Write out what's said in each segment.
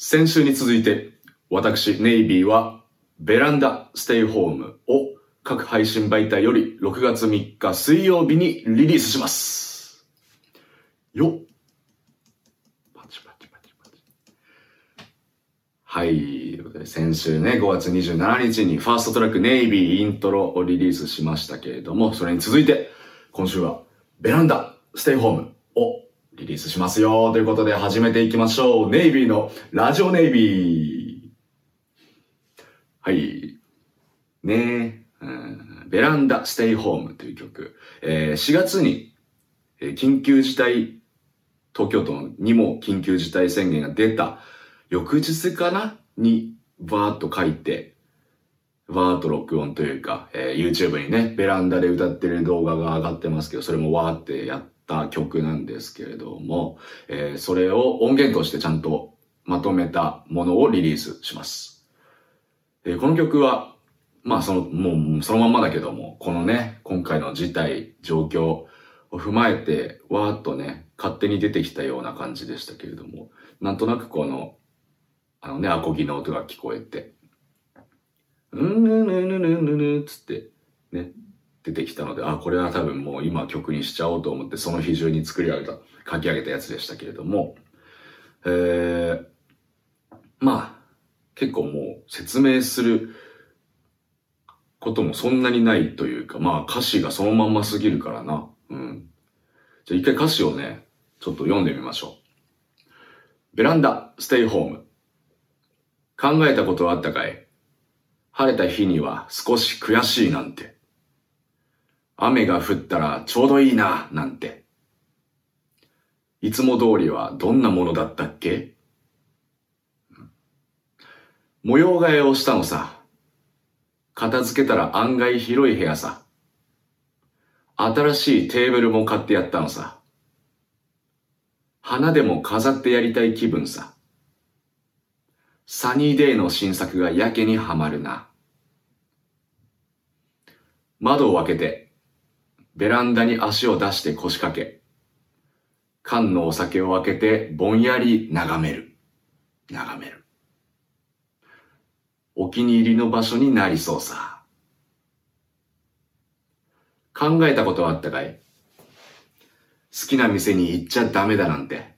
先週に続いて、私、ネイビーは、ベランダステイホームを各配信媒体より6月3日水曜日にリリースします。よっ。パチパチパチパチ。はい。先週ね、5月27日にファーストトラックネイビーイントロをリリースしましたけれども、それに続いて、今週はベランダステイホームリリースしますよ。ということで始めていきましょう。ネイビーのラジオネイビー。はい。ねえ、うんベランダステイホームという曲。えー4月に、えー緊急事態、東京都にも緊急事態宣言が出た翌日かなに、バーっと書いて、バーっと録音というか、えー YouTube にね、ベランダで歌ってる動画が上がってますけど、それもわーってやってた曲なんですけれども、えーそれを音源としてちゃんとまとめたものをリリースします。えーこの曲は、まあその、もうそのまんまだけども、このね、今回の事態、状況を踏まえて、わーっとね、勝手に出てきたような感じでしたけれども、なんとなくこの、あのね、アコギの音が聞こえて、うんぬぬぬぬぬぬつって、ね、出てきたので、あ、これは多分もう今曲にしちゃおうと思って、その日中に作り上げた、書き上げたやつでしたけれども、えー、まあ、結構もう説明することもそんなにないというか、まあ歌詞がそのまんますぎるからな。うん。じゃあ一回歌詞をね、ちょっと読んでみましょう。ベランダ、ステイホーム。考えたことはあったかい晴れた日には少し悔しいなんて。雨が降ったらちょうどいいな、なんて。いつも通りはどんなものだったっけ？模様替えをしたのさ。片付けたら案外広い部屋さ。新しいテーブルも買ってやったのさ。花でも飾ってやりたい気分さ。サニーデイの新作がやけにはまるな。窓を開けて、ベランダに足を出して腰掛け、缶のお酒を開けてぼんやり眺める。眺める。お気に入りの場所になりそうさ。考えたことはあったかい？好きな店に行っちゃダメだなんて。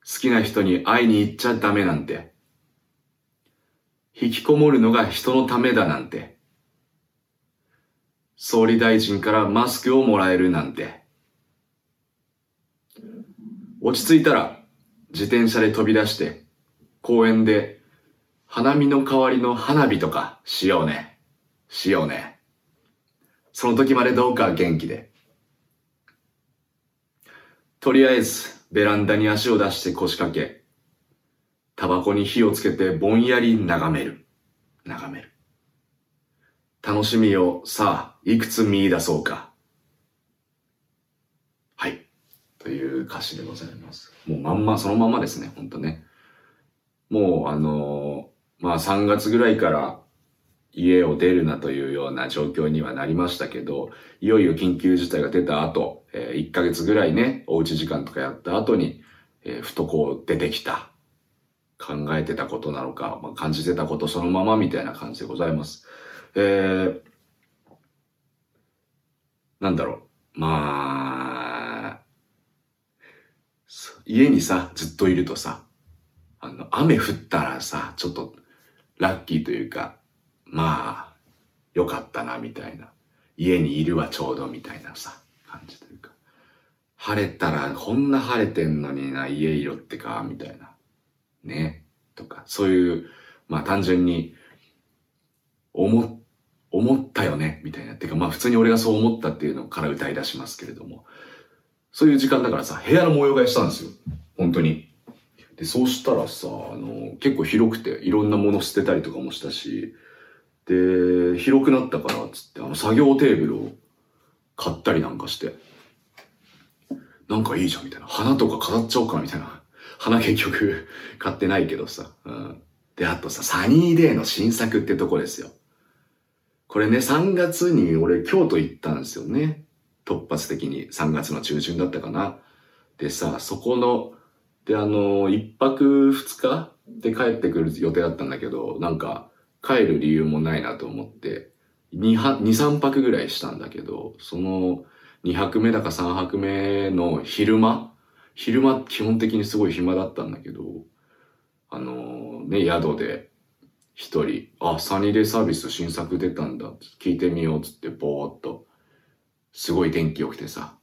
好きな人に会いに行っちゃダメなんて。引きこもるのが人のためだなんて。総理大臣からマスクをもらえるなんて。落ち着いたら自転車で飛び出して公園で花見の代わりの花火とかしようね。しようね。その時までどうか元気で。とりあえず、ベランダに足を出して腰掛け、タバコに火をつけてぼんやり眺める。眺める。楽しみをさあ、いくつ見出そうか。はい。という歌詞でございます。もうまんま、そのまんまですね、ほんとね。もう、あのーまあ3月ぐらいから家を出るなというような状況にはなりましたけど、いよいよ緊急事態が出た後、え1ヶ月ぐらいね、おうち時間とかやった後に、えーふとこう出てきた。考えてたことなのか、まあ、感じてたことそのままみたいな感じでございます。えー、なんだろう。まあ、家にさ、ずっといるとさ、あの、雨降ったらさ、ちょっとラッキーというか、まあ、よかったな、みたいな。家にいるはちょうどみたいなさ、感じというか。晴れたら、こんな晴れてんのにな、家色ってか、みたいな。ね。とか、そういう、まあ単純に、思っ、思ったよね、みたいな。てか、まあ普通に俺がそう思ったっていうのから歌い出しますけれども。そういう時間だからさ、部屋の模様替えしたんですよ。本当に。で、そうしたらさ、あの、結構広くて、いろんなもの捨てたりとかもしたし、で、広くなったから、つって、あの、作業テーブルを買ったりなんかして、なんかいいじゃん、みたいな。花とか飾っちゃおうか、みたいな。花結局 買ってないけどさ。うん。で、あとさ、サニーデーの新作ってとこですよ。これね、3月に俺京都行ったんですよね。突発的に3月の中旬だったかな。でさ、そこので、あの、一泊二日で帰ってくる予定だったんだけど、なんか、帰る理由もないなと思って、二、二、三泊ぐらいしたんだけど、その、二泊目だか三泊目の昼間昼間基本的にすごい暇だったんだけど、あのね、宿で一人、あ、サニーデイサービス新作出たんだ、聞いてみようっつってぼーっと、すごい天気良くてさ、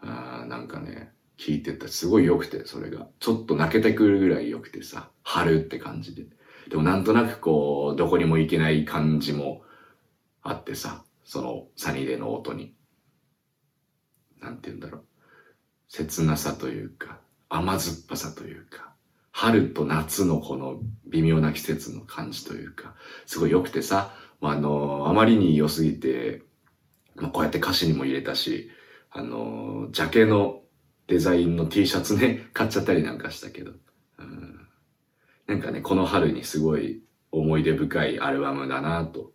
あなんかね、聞いてた。すごい良くて、それが。ちょっと泣けてくるぐらい良くてさ、春って感じで。でもなんとなくこう、どこにも行けない感じもあってさ、そのサニーデイの音に。なんて言うんだろう。切なさというか、甘酸っぱさというか、春と夏のこの微妙な季節の感じというか、すごい良くてさ、あ、の、あまりに良すぎて、ま、こうやって歌詞にも入れたし、あの、ジャケのデザインの T シャツね、買っちゃったりなんかしたけど、うん、なんかね、この春にすごい思い出深いアルバムだなと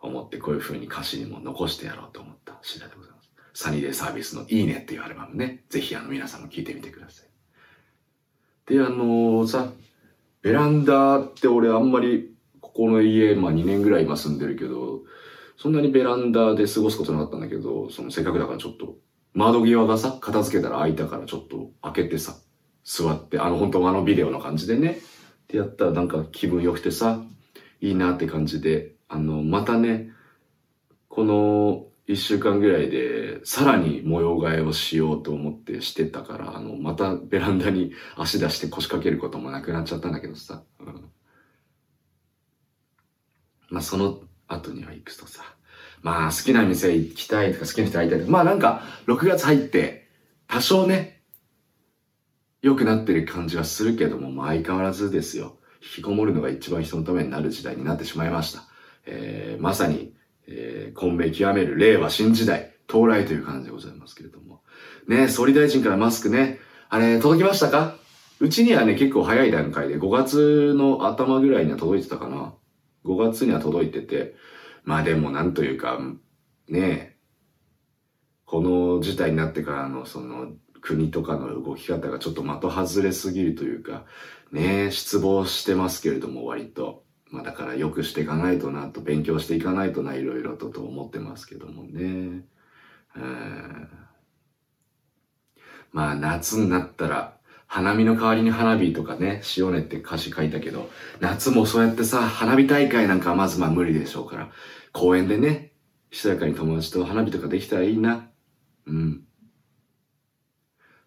思って、こういう風に歌詞にも残してやろうと思った次第でございます。サニーデイサービスのいいねっていうアルバムね、ぜひあの皆さんも聴いてみてください。で、あの、さ、ベランダって俺あんまりここの家、まあ2年ぐらい今住んでるけど、そんなにベランダで過ごすことなかったんだけど、そのせっかくだからちょっと窓際がさ、片付けたら開いたからちょっと開けてさ、座って、あの本当あのビデオの感じでね、ってやったらなんか気分良くてさ、いいなって感じで、あの、またね、この一週間ぐらいでさらに模様替えをしようと思ってしてたから、あの、またベランダに足出して腰掛けることもなくなっちゃったんだけどさ、うん、まあその後には行くとさ、まあ好きな店行きたいとか好きな人会いたいとか、まあなんか6月入って多少ね、良くなってる感じはするけども、まあ相変わらずですよ。引きこもるのが一番人のためになる時代になってしまいました。えー、まさに、えー、混迷極める令和新時代到来という感じでございますけれども。ね、総理大臣からマスクね、あれ届きましたか？うちにはね、結構早い段階で5月の頭ぐらいには届いてたかな。5月には届いてて、まあでもなんというか、ねこの事態になってからのその国とかの動き方がちょっと的外れすぎるというか、ね失望してますけれども割と。まあだから良くしていかないとなと、勉強していかないとな、いろいろとと思ってますけどもね。まあ夏になったら、花見の代わりに花火とかね、しようねって歌詞書いたけど、夏もそうやってさ、花火大会なんかまずまあ無理でしょうから、公園でね、ひそやかに友達と花火とかできたらいいな。うん。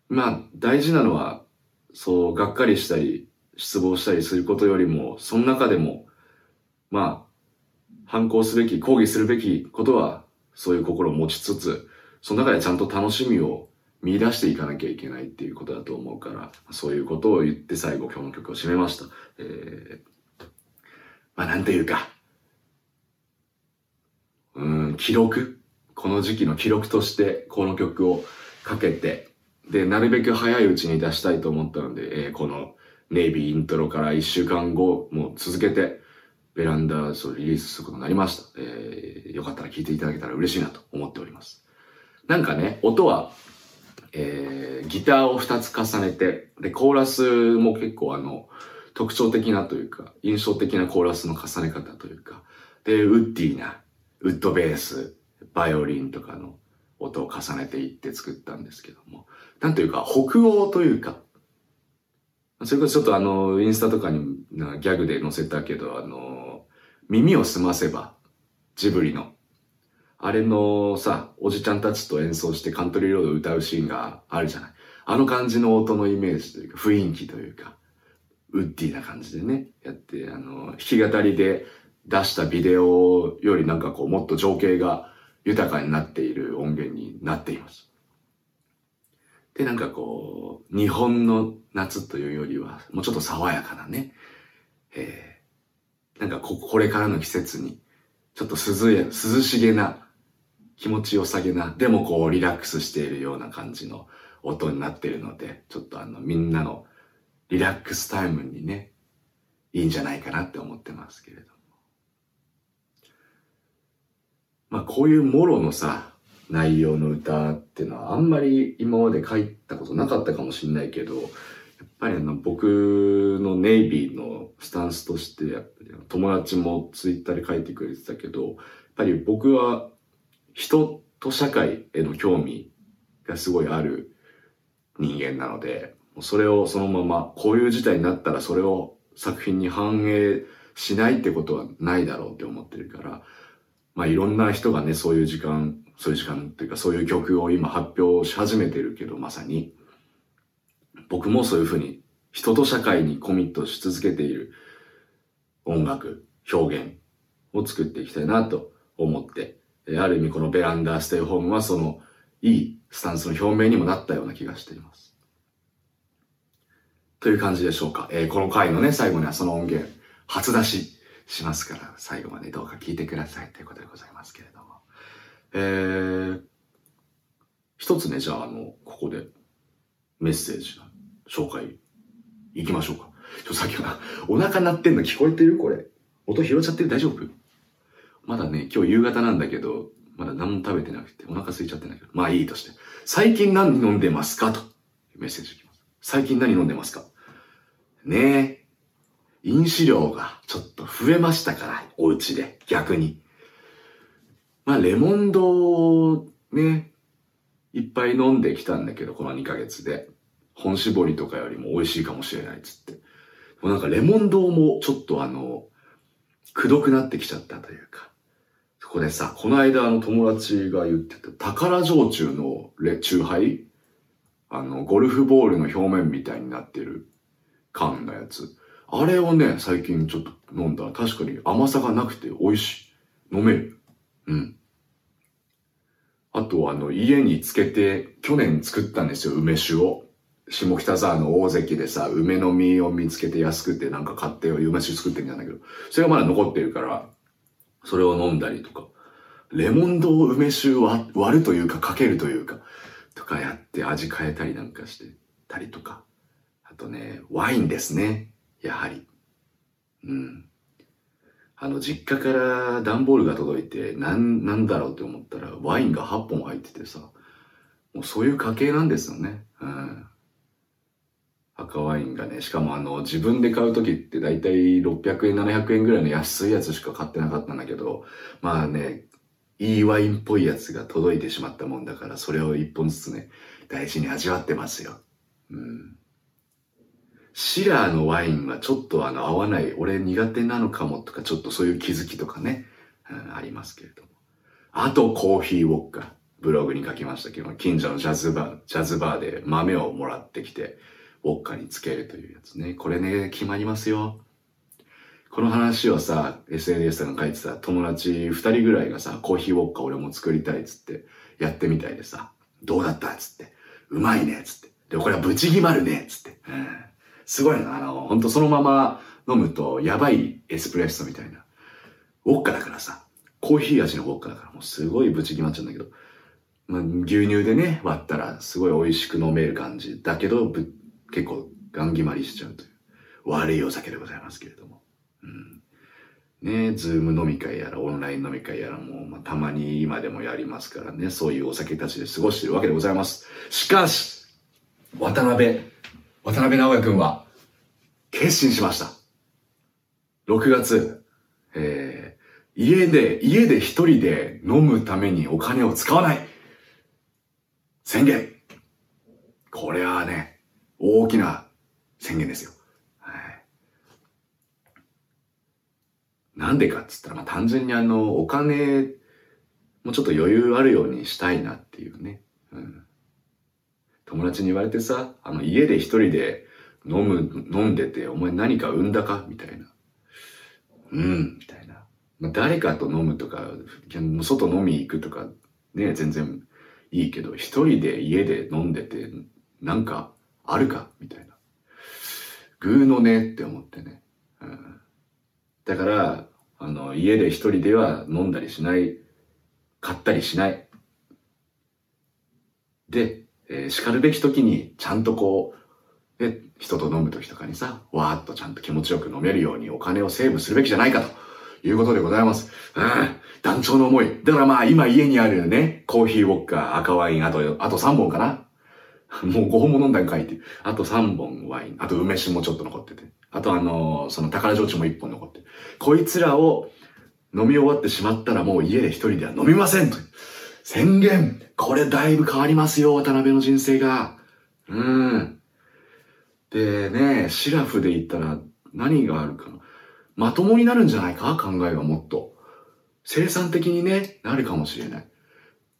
まあ、大事なのは、そう、がっかりしたり、失望したりすることよりも、その中でも、まあ、反抗すべき、抗議するべきことは、そういう心を持ちつつ、その中でちゃんと楽しみを見出していかなきゃいけないっていうことだと思うから、そういうことを言って最後今日の曲を締めました。えー、まあなんていうか、うん、記録。この時期の記録としてこの曲をかけて、で、なるべく早いうちに出したいと思ったので、えー、このネイビーイントロから一週間後、もう続けて、ベランダをリリースすることになりました。えー、よかったら聴いていただけたら嬉しいなと思っております。なんかね、音はえー、ギターを2つ重ねて、で、コーラスも結構あの、特徴的なというか、印象的なコーラスの重ね方というか、で、ウッディな、ウッドベース、バイオリンとかの音を重ねていって作ったんですけども、なんというか、北欧というか、それこそちょっとあの、インスタとかにギャグで載せたけど、あの、耳を澄ませば、ジブリのあれのさ、おじちゃんたちと演奏してカントリーロード歌うシーンがあるじゃない。あの感じの音のイメージというか、雰囲気というか、ウッディな感じでね、やって、あの、弾き語りで出したビデオよりなんかこう、もっと情景が豊かになっている音源になっています。で、なんかこう、日本の夏というよりは、もうちょっと爽やかなね、えー、なんかこ、これからの季節に、ちょっと涼や、涼しげな気持ちよさげな、でもこうリラックスしているような感じの音になってるので、ちょっとあのみんなのリラックスタイムにね、いいんじゃないかなって思ってますけれども。まあこういうもろのさ、内容の歌っていうのはあんまり今まで書いたことなかったかもしんないけど、ぱりあの、僕のネイビーのスタンスとして、やっぱり友達もツイッターで書いてくれてたけど、やっぱり僕は人と社会への興味がすごいある人間なので、それをそのまま、こういう事態になったらそれを作品に反映しないってことはないだろうって思ってるから、まあいろんな人がね、そういう時間、そういう時間っていうかそういう曲を今発表し始めてるけど、まさに、僕もそういうふうに人と社会にコミットし続けている音楽、表現を作っていきたいなと思って、ある意味このベランダステイホームはそのいいスタンスの表明にもなったような気がしています。という感じでしょうか。えー、この回のね、最後にはその音源、初出ししますから、最後までどうか聞いてくださいということでございますけれども。えー、一つね、じゃあ、あの、ここでメッセージの紹介行きましょうか。ちょ、さっきは、お腹鳴ってんの聞こえてる？これ。音拾っちゃってる？大丈夫？まだね、今日夕方なんだけど、まだ何も食べてなくて、お腹空いちゃってないけど、まあいいとして。最近何飲んでますか？とメッセージきます。最近何飲んでますか？ねえ。飲酒量がちょっと増えましたから、お家で、逆に。まあ、レモンドをね、いっぱい飲んできたんだけど、この2ヶ月で。本搾りとかよりも美味しいかもしれないっつって。もうなんかレモン堂もちょっとあの、くどくなってきちゃったというか。そこでさ、この間あの友達が言ってた宝焼酎のレ、チューハイ？あの、ゴルフボールの表面みたいになってる缶のやつ。あれをね、最近ちょっと飲んだら確かに甘さがなくて美味しい。飲める。うん。あとあの、家につけて、去年作ったんですよ、梅酒を。下北沢の大関でさ、梅の実を見つけて安くてなんか買って梅酒作ってみたんだけど、それがまだ残ってるから、それを飲んだりとか、レモンド梅酒割るというかかけるというか、とかやって味変えたりなんかしてたりとか。あとね、ワインですね。やはり。うん。あの、実家から段ボールが届いて、なん、なんだろうって思ったら、ワインが8本入っててさ、もうそういう家系なんですよね。うん。赤ワインがね、しかもあの、自分で買う時ってだいたい600円、700円ぐらいの安いやつしか買ってなかったんだけど、まあね、いいワインっぽいやつが届いてしまったもんだから、それを一本ずつね、大事に味わってますよ。うん。シラーのワインはちょっとあの合わない、俺苦手なのかもとか、ちょっとそういう気づきとかね、うん、ありますけれども。あとコーヒーウォッカ。ブログに書きましたけど、近所のジャズバー、ジャズバーで豆をもらってきて、ウォッカにつけるというやつね。これね、決まりますよ。この話をさ、SNS で書いてた友達二人ぐらいがさ、コーヒーウォッカ俺も作りたいっつってやってみたいでさ、どうだったっつって、うまいねっつって。で、これはブチギマるねっつって。うん、すごいな、あの、ほんとそのまま飲むとやばいエスプレッソみたいな。ウォッカだからさ、コーヒー味のウォッカだからもうすごいブチギマっちゃうんだけど、まあ、牛乳でね、割ったらすごい美味しく飲める感じ。だけど、ぶ結構ガン決まりしちゃうという。悪いお酒でございますけれども。うん。ねズーム飲み会やらオンライン飲み会やらも、まあ、たまに今でもやりますからね、そういうお酒たちで過ごしているわけでございます。しかし、渡辺、渡辺直也くんは、決心しました。6月、えー、家で、家で一人で飲むためにお金を使わない宣言これはね、大きな宣言ですよ。はい。なんでかっつったら、まあ単純にあの、お金、もうちょっと余裕あるようにしたいなっていうね。うん。友達に言われてさ、あの、家で一人で飲む、飲んでて、お前何か産んだかみたいな。うん、みたいな。まあ、誰かと飲むとか、外飲み行くとか、ね、全然いいけど、一人で家で飲んでて、なんかあるか？みたいな。ぐーのねって思ってね。うん、だから、あの、家で一人では飲んだりしない、買ったりしない。で、えー、叱るべき時にちゃんとこう、ね、人と飲む時とかにさ、わーっとちゃんと気持ちよく飲めるようにお金をセーブするべきじゃないかということでございます。うん、団長の思い。だからまあ今家にあるね、コーヒーウォッカー、赤ワイン、あと、あと3本かな。もう5本も飲んだんかいって。あと3本ワイン。あと梅酒もちょっと残ってて。あとあのーその宝焼酎も1本残って。こいつらを飲み終わってしまったらもう家で一人では飲みませんと。宣言これだいぶ変わりますよ、渡辺の人生が。うん。でね、シラフで言ったら何があるかな。まともになるんじゃないか？考えがもっと。生産的にね、なるかもしれない。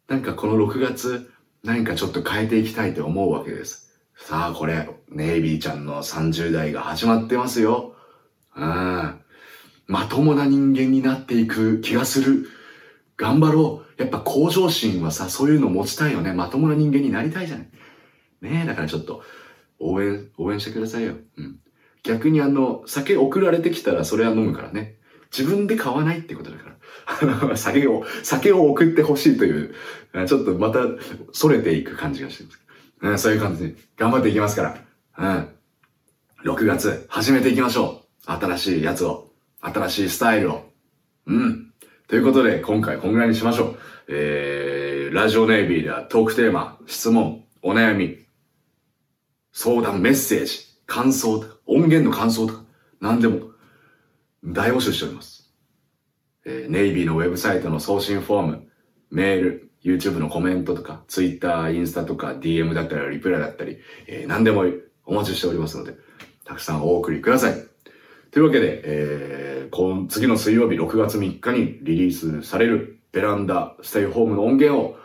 なんかこの6月、何かちょっと変えていきたいと思うわけです。さあこれ、ネイビーちゃんの30代が始まってますよ。うん。まともな人間になっていく気がする。頑張ろう。やっぱ向上心はさ、そういうの持ちたいよね。まともな人間になりたいじゃない。ねえ、だからちょっと、応援、応援してくださいよ。うん。逆にあの、酒送られてきたらそれは飲むからね。自分で買わないってことだから。酒を、酒を送ってほしいという、ちょっとまた、逸れていく感じがしてます。うん、そういう感じで、頑張っていきますから。うん。6月、始めていきましょう。新しいやつを。新しいスタイルを。うん。ということで、今回こんぐらいにしましょう。えー、ラジオネイビーではトークテーマ、質問、お悩み、相談、メッセージ、感想とか、音源の感想とか、何でも、大募集しております。えネイビーのウェブサイトの送信フォーム、メール、YouTube のコメントとか、Twitter、インスタとか、DM だったり、リプライだったり、えー何でもお待ちしておりますので、たくさんお送りください。というわけで、えー、こ次の水曜日6月3日にリリースされるベランダステイホームの音源を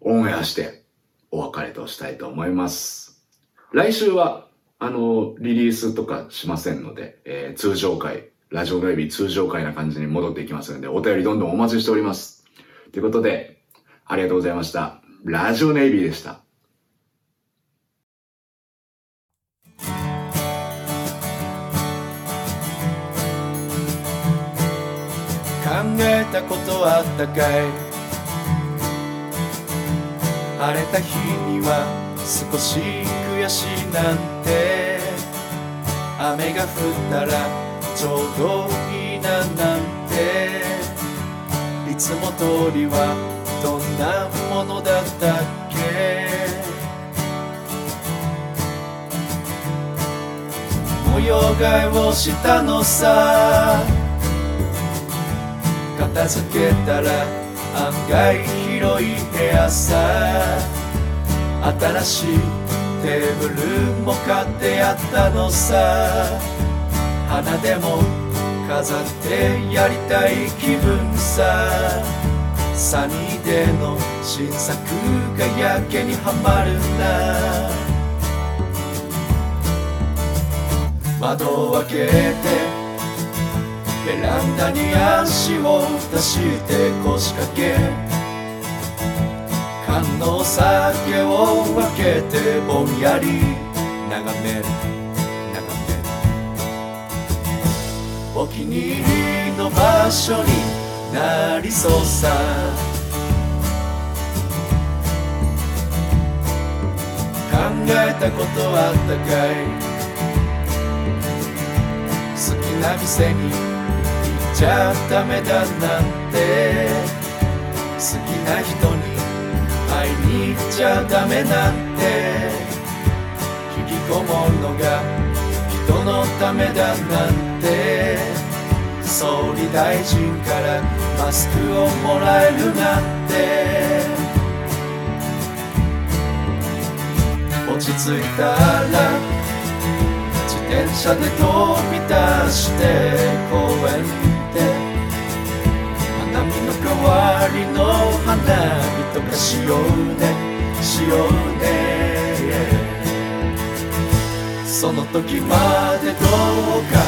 オンエアしてお別れとしたいと思います。来週は、あの、リリースとかしませんので、えー通常回、ラジオネイビー通常回な感じに戻っていきますので、お便りどんどんお待ちしております。ということで、ありがとうございました。ラジオネイビーでした。考えたことあったかい晴れた日には少し悔しいなんて雨が降ったらちょうどいいななんて。いつも通りはどんなものだったっけ。模様替えをしたのさ。片付けたら案外広い部屋さ。新しいテーブルも買ってやったのさ。花でも飾ってやりたい気分さ。サニーデーの新作がやけにはまるな。窓を開けてベランダに足を出して腰掛け。缶の酒を分けてぼんやり眺める。お気に入りの場所になりそうさ。考えたことあったかい。好きな店に行っちゃダメだなんて。好きな人に会いに行っちゃダメなんて。引きこもるのが人のためだなんて。総理大臣からマスクをもらえるなんて。落ち着いたら自転車で飛び出して公園で。花見の代わりの花火とかしようねしようね。その時までどうか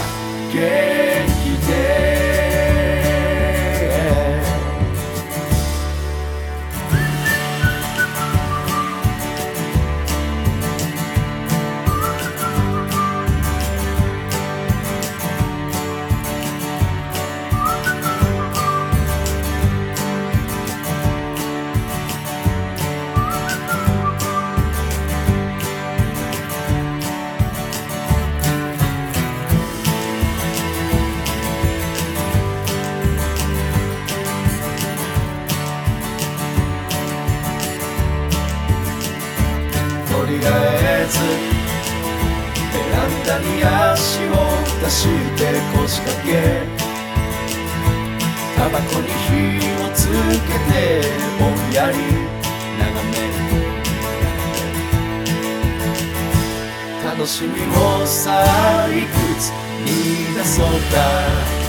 元気でして腰掛けタバコに火をつけてぼんやり眺め楽しみをさあいくつ見出そうか。